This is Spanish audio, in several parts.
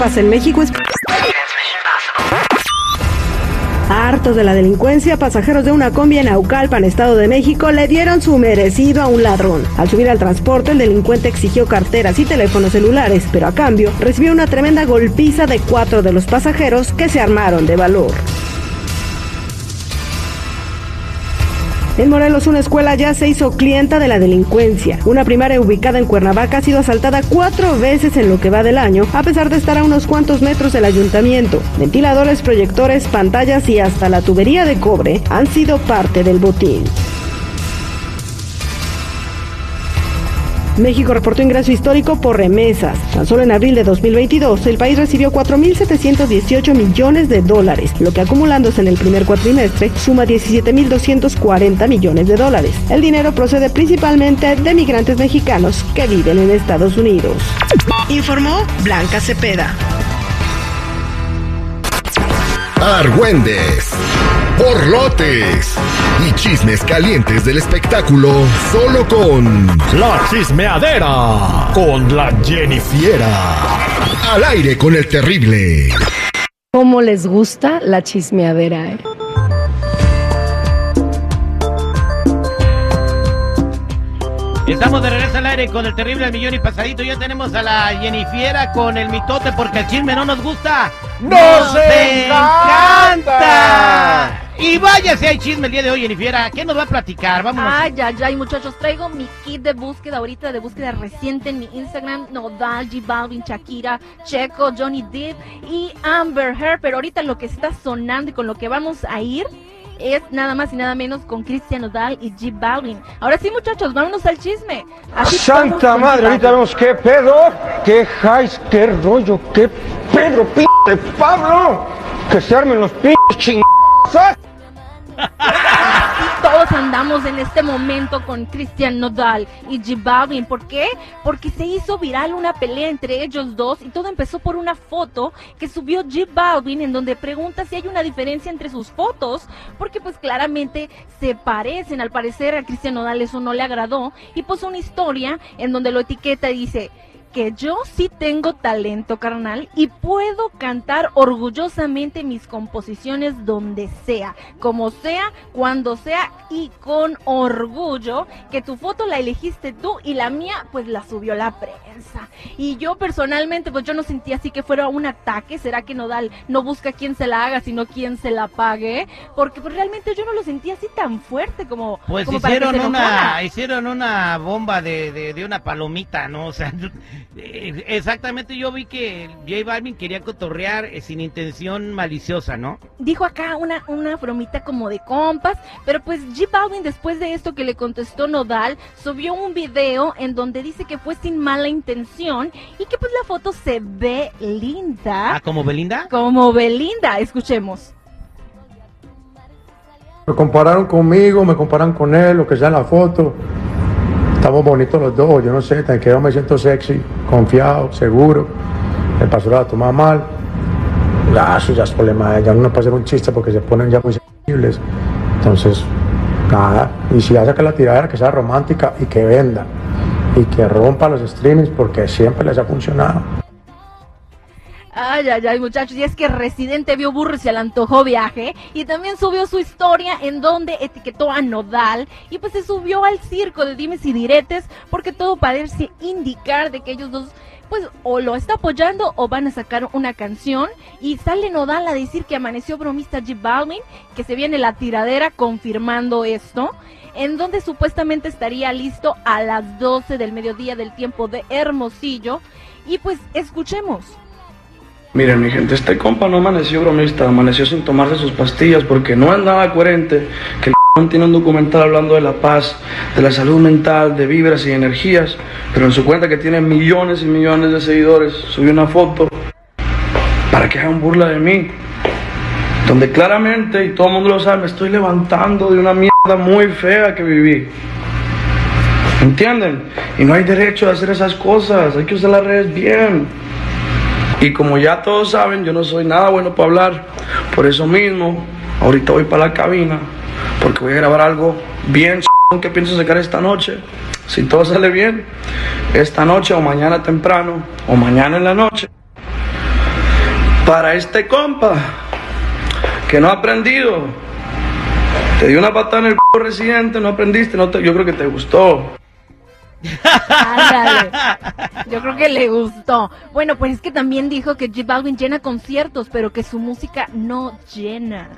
¿Qué pasa en México? Es... Hartos de la delincuencia, pasajeros de una combi en Aucalpan, Estado de México, le dieron su merecido a un ladrón. Al subir al transporte, el delincuente exigió carteras y teléfonos celulares, pero a cambio recibió una tremenda golpiza de cuatro de los pasajeros que se armaron de valor. En Morelos, una escuela ya se hizo clienta de la delincuencia. Una primaria ubicada en Cuernavaca ha sido asaltada cuatro veces en lo que va del año, a pesar de estar a unos cuantos metros del ayuntamiento. Ventiladores, proyectores, pantallas y hasta la tubería de cobre han sido parte del botín. México reportó ingreso histórico por remesas. Tan solo en abril de 2022, el país recibió 4.718 millones de dólares, lo que acumulándose en el primer cuatrimestre suma 17.240 millones de dólares. El dinero procede principalmente de migrantes mexicanos que viven en Estados Unidos. Informó Blanca Cepeda. Argüendes, borlotes y chismes calientes del espectáculo solo con La Chismeadera con la Jennifiera. Al aire con el terrible. ¿Cómo les gusta la chismeadera? Eh? Estamos de regreso al aire con el terrible al millón y pasadito. Ya tenemos a la Jennifiera con el mitote porque el chisme no nos gusta. ¡Nos encanta! Y vaya si hay chisme el día de hoy, Jennifiera. ¿Qué nos va a platicar? Vámonos. Ay, ay, ay, muchachos. Traigo mi kit de búsqueda ahorita, de búsqueda reciente en mi Instagram. Nodal, G Balvin, Shakira, Checo, Johnny Depp y Amber Heard. Pero ahorita lo que está sonando y con lo que vamos a ir es nada más y nada menos con Cristian Nodal y G Balvin. Ahora sí, muchachos, vámonos al chisme. Así Santa madre, ahorita vemos qué pedo, qué highs, qué rollo, qué Pedro, p de Pablo. Que se armen los p chingazos. Todos andamos en este momento con Cristian Nodal y J Balvin. ¿Por qué? Porque se hizo viral una pelea entre ellos dos y todo empezó por una foto que subió J Balvin en donde pregunta si hay una diferencia entre sus fotos, porque pues claramente se parecen. Al parecer a Cristian Nodal eso no le agradó y puso una historia en donde lo etiqueta y dice que yo sí tengo talento carnal y puedo cantar orgullosamente mis composiciones donde sea, como sea, cuando sea y con orgullo que tu foto la elegiste tú y la mía pues la subió la prensa. Y yo personalmente pues yo no sentí así que fuera un ataque, será que Nodal no busca quién se la haga sino quién se la pague, porque pues realmente yo no lo sentí así tan fuerte como, Pues como para que hicieron se una, hicieron una bomba de, de, de una palomita, ¿no? O sea, eh, exactamente yo vi que J Balvin quería cotorrear eh, sin intención maliciosa, ¿no? dijo acá una, una bromita como de compas, pero pues G Balvin después de esto que le contestó Nodal, subió un video en donde dice que fue sin mala intención y que pues la foto se ve linda. Ah, como Belinda. Como Belinda, escuchemos. Me compararon conmigo, me comparan con él, lo que sea en la foto. Estamos bonitos los dos, yo no sé, tan que yo me siento sexy, confiado, seguro. El pastor la toma mal. Eso ya es problema de ella. Uno puede hacer un chiste porque se ponen ya muy sensibles. Entonces, nada. Y si hace que la tiradera que sea romántica y que venda. Y que rompa los streamings porque siempre les ha funcionado. Ay, ay, ay, muchachos, y es que Residente vio burro y se le antojó viaje, y también subió su historia en donde etiquetó a Nodal, y pues se subió al circo de dimes y diretes, porque todo parece indicar de que ellos dos, pues, o lo está apoyando o van a sacar una canción, y sale Nodal a decir que amaneció bromista J Balvin, que se viene la tiradera confirmando esto, en donde supuestamente estaría listo a las 12 del mediodía del tiempo de Hermosillo, y pues, escuchemos. Miren, mi gente, este compa no amaneció bromista, amaneció sin tomarse sus pastillas porque no nada coherente que el tiene un documental hablando de la paz, de la salud mental, de vibras y energías, pero en su cuenta que tiene millones y millones de seguidores, subió una foto para que hagan burla de mí, donde claramente, y todo el mundo lo sabe, me estoy levantando de una mierda muy fea que viví. ¿Entienden? Y no hay derecho a hacer esas cosas, hay que usar las redes bien. Y como ya todos saben, yo no soy nada bueno para hablar. Por eso mismo, ahorita voy para la cabina, porque voy a grabar algo bien que pienso sacar esta noche. Si todo sale bien, esta noche o mañana temprano, o mañana en la noche, Para este compa, que no ha aprendido. Te di una patada en el c residente, no aprendiste, no te- yo creo que te gustó. Yo creo que le gustó. Bueno, pues es que también dijo que J Balvin llena conciertos, pero que su música no llena.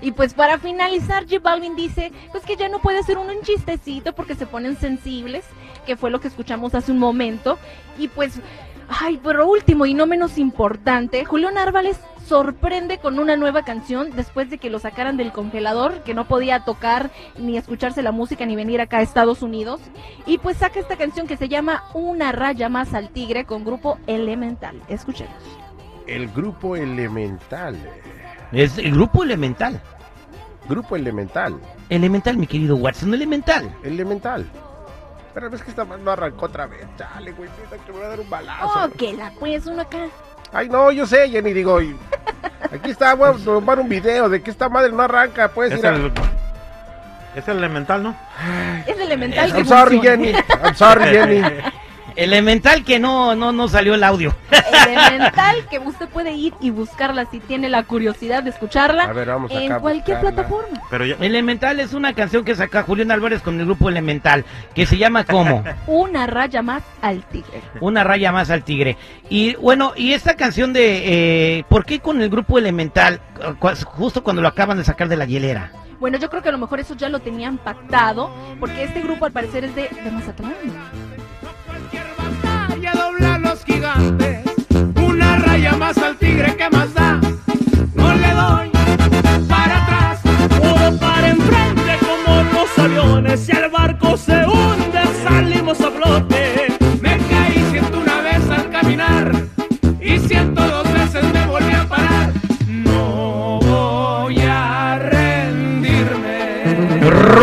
Y pues para finalizar, J Balvin dice pues que ya no puede hacer en chistecito porque se ponen sensibles, que fue lo que escuchamos hace un momento. Y pues, ay, pero último y no menos importante, Julián Árvales sorprende con una nueva canción después de que lo sacaran del congelador, que no podía tocar ni escucharse la música ni venir acá a Estados Unidos. Y pues saca esta canción que se llama Una raya más al tigre con grupo Elemental. Escuchemos. El grupo elemental. Es el grupo elemental. Grupo elemental. Elemental, mi querido Watson, elemental. Elemental. Pero ves que esta más no arrancó otra vez. Chale, güey, piensa que me voy a dar un balazo. Oh, que la pues uno acá. Ay, no, yo sé, Jenny, digo. y- Aquí está, voy a tomar un video de que esta madre no arranca. Puedes Es ir a... el, es el elemental, ¿no? Es elemental. que I'm sorry, funciona. Jenny. I'm sorry, Jenny. Elemental que no, no, no salió el audio. Elemental que usted puede ir y buscarla si tiene la curiosidad de escucharla A ver, vamos en acá cualquier buscarla. plataforma. Pero ya, Elemental es una canción que saca Julián Álvarez con el grupo Elemental, que se llama como Una raya más al tigre. Una raya más al tigre. Y bueno, y esta canción de eh, ¿por qué con el grupo Elemental justo cuando lo acaban de sacar de la hielera? Bueno, yo creo que a lo mejor eso ya lo tenían pactado, porque este grupo al parecer es de, de Mazatlán. Gigantes.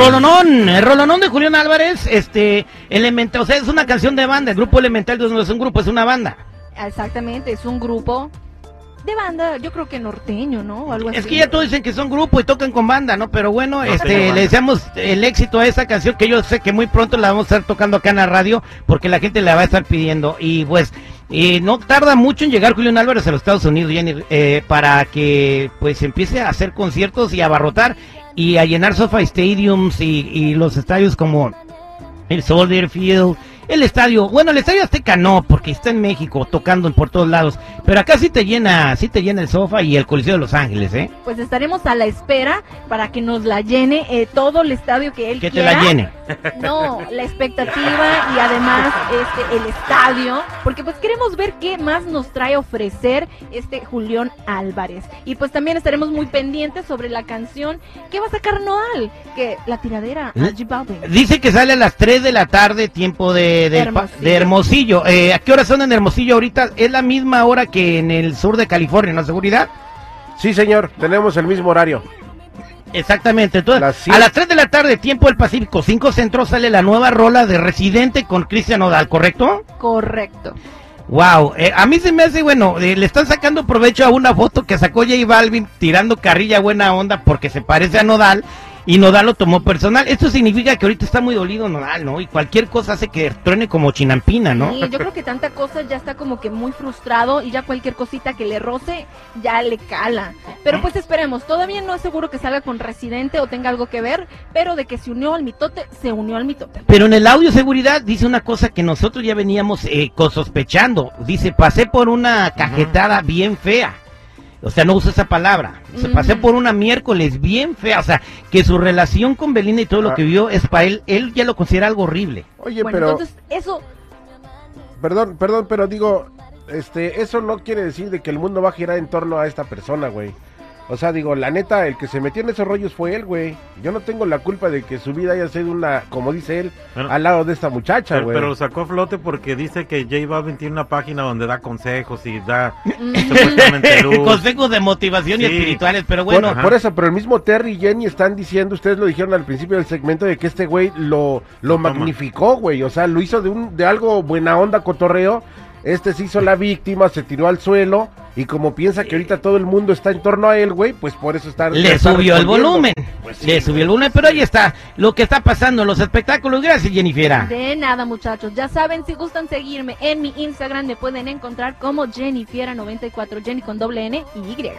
Rolonón, el Rolonón de Julián Álvarez, este, Elemental, o sea, es una canción de banda, el grupo Elemental no es un grupo, es una banda. Exactamente, es un grupo de banda, yo creo que norteño, ¿no? O algo así. Es que ya todos dicen que son grupo y tocan con banda, ¿no? Pero bueno, No este, le deseamos el éxito a esa canción que yo sé que muy pronto la vamos a estar tocando acá en la radio porque la gente la va a estar pidiendo. Y pues, y no tarda mucho en llegar Julián Álvarez a los Estados Unidos, Jenny, eh, para que pues empiece a hacer conciertos y a abarrotar y a llenar SoFi Stadiums y, y los estadios como el Soldier Field, el estadio, bueno, el estadio Azteca no, porque está en México tocando por todos lados, pero acá sí te llena, sí te llena el sofá y el Coliseo de Los Ángeles, ¿eh? Pues estaremos a la espera para que nos la llene eh, todo el estadio que él Que te quiera. la llene. No, la expectativa y además este el estadio, porque pues queremos ver qué más nos trae a ofrecer este Julián Álvarez. Y pues también estaremos muy pendientes sobre la canción que va a sacar Noal, que la tiradera a. Dice que sale a las 3 de la tarde, tiempo de, Hermosillo. de Hermosillo. Eh, ¿A qué hora son en Hermosillo ahorita? Es la misma hora que en el sur de California, ¿no? ¿Seguridad? Sí, señor, tenemos el mismo horario. Exactamente. Entonces, Las a las 3 de la tarde, tiempo del Pacífico, 5 Centro, sale la nueva rola de Residente con Cristian Odal, ¿correcto? Correcto. Wow, eh, a mí se me hace, bueno, eh, le están sacando provecho a una foto que sacó J Balvin tirando carrilla buena onda porque se parece a Nodal y Nodal lo tomó personal. Esto significa que ahorita está muy dolido Nodal, ¿no? Y cualquier cosa hace que truene como chinampina, ¿no? Sí, yo creo que tanta cosa ya está como que muy frustrado y ya cualquier cosita que le roce ya le cala. Pero pues esperemos, todavía no es seguro que salga con Residente o tenga algo que ver, pero de que se unió al mitote, se unió al mitote. Pero en el audio seguridad dice una cosa que nosotros ya veníamos eh, sospechando. Dice, pasé por una cajetada bien fea. O sea, no usa esa palabra. Se pasé por una miércoles bien fea. O sea, que su relación con Belinda y todo lo Ah. que vio es para él, él ya lo considera algo horrible. Oye, bueno, pero, entonces eso perdón, perdón, pero digo, este, eso no quiere decir de que el mundo va a girar en torno a esta persona, güey. O sea, digo, la neta, el que se metió en esos rollos fue él, güey. Yo no tengo la culpa de que su vida haya sido una, como dice él, Bueno, al lado de esta muchacha, pero, güey. pero lo sacó a flote porque dice que J Balvin tiene una página donde da consejos y da supuestamente luz. Consejos de motivación y espirituales, pero Por- bueno. por, eso, pero el mismo Terry y Jenny están diciendo, ustedes lo dijeron al principio del segmento, de que este güey lo, lo toma. magnificó, güey. O sea, lo hizo de, un, de algo buena onda, cotorreo. Este se hizo la víctima, se tiró al suelo Y como piensa que ahorita todo el mundo está en torno a él, güey, pues por eso está... Le está subió el volumen. Pues sí, Le subió el volumen, pero ahí está lo que está pasando en los espectáculos. Gracias, Jennifer. De nada, muchachos. Ya saben, si gustan seguirme en mi Instagram, me pueden encontrar como Jennifiera94, Jenny con doble N y Y.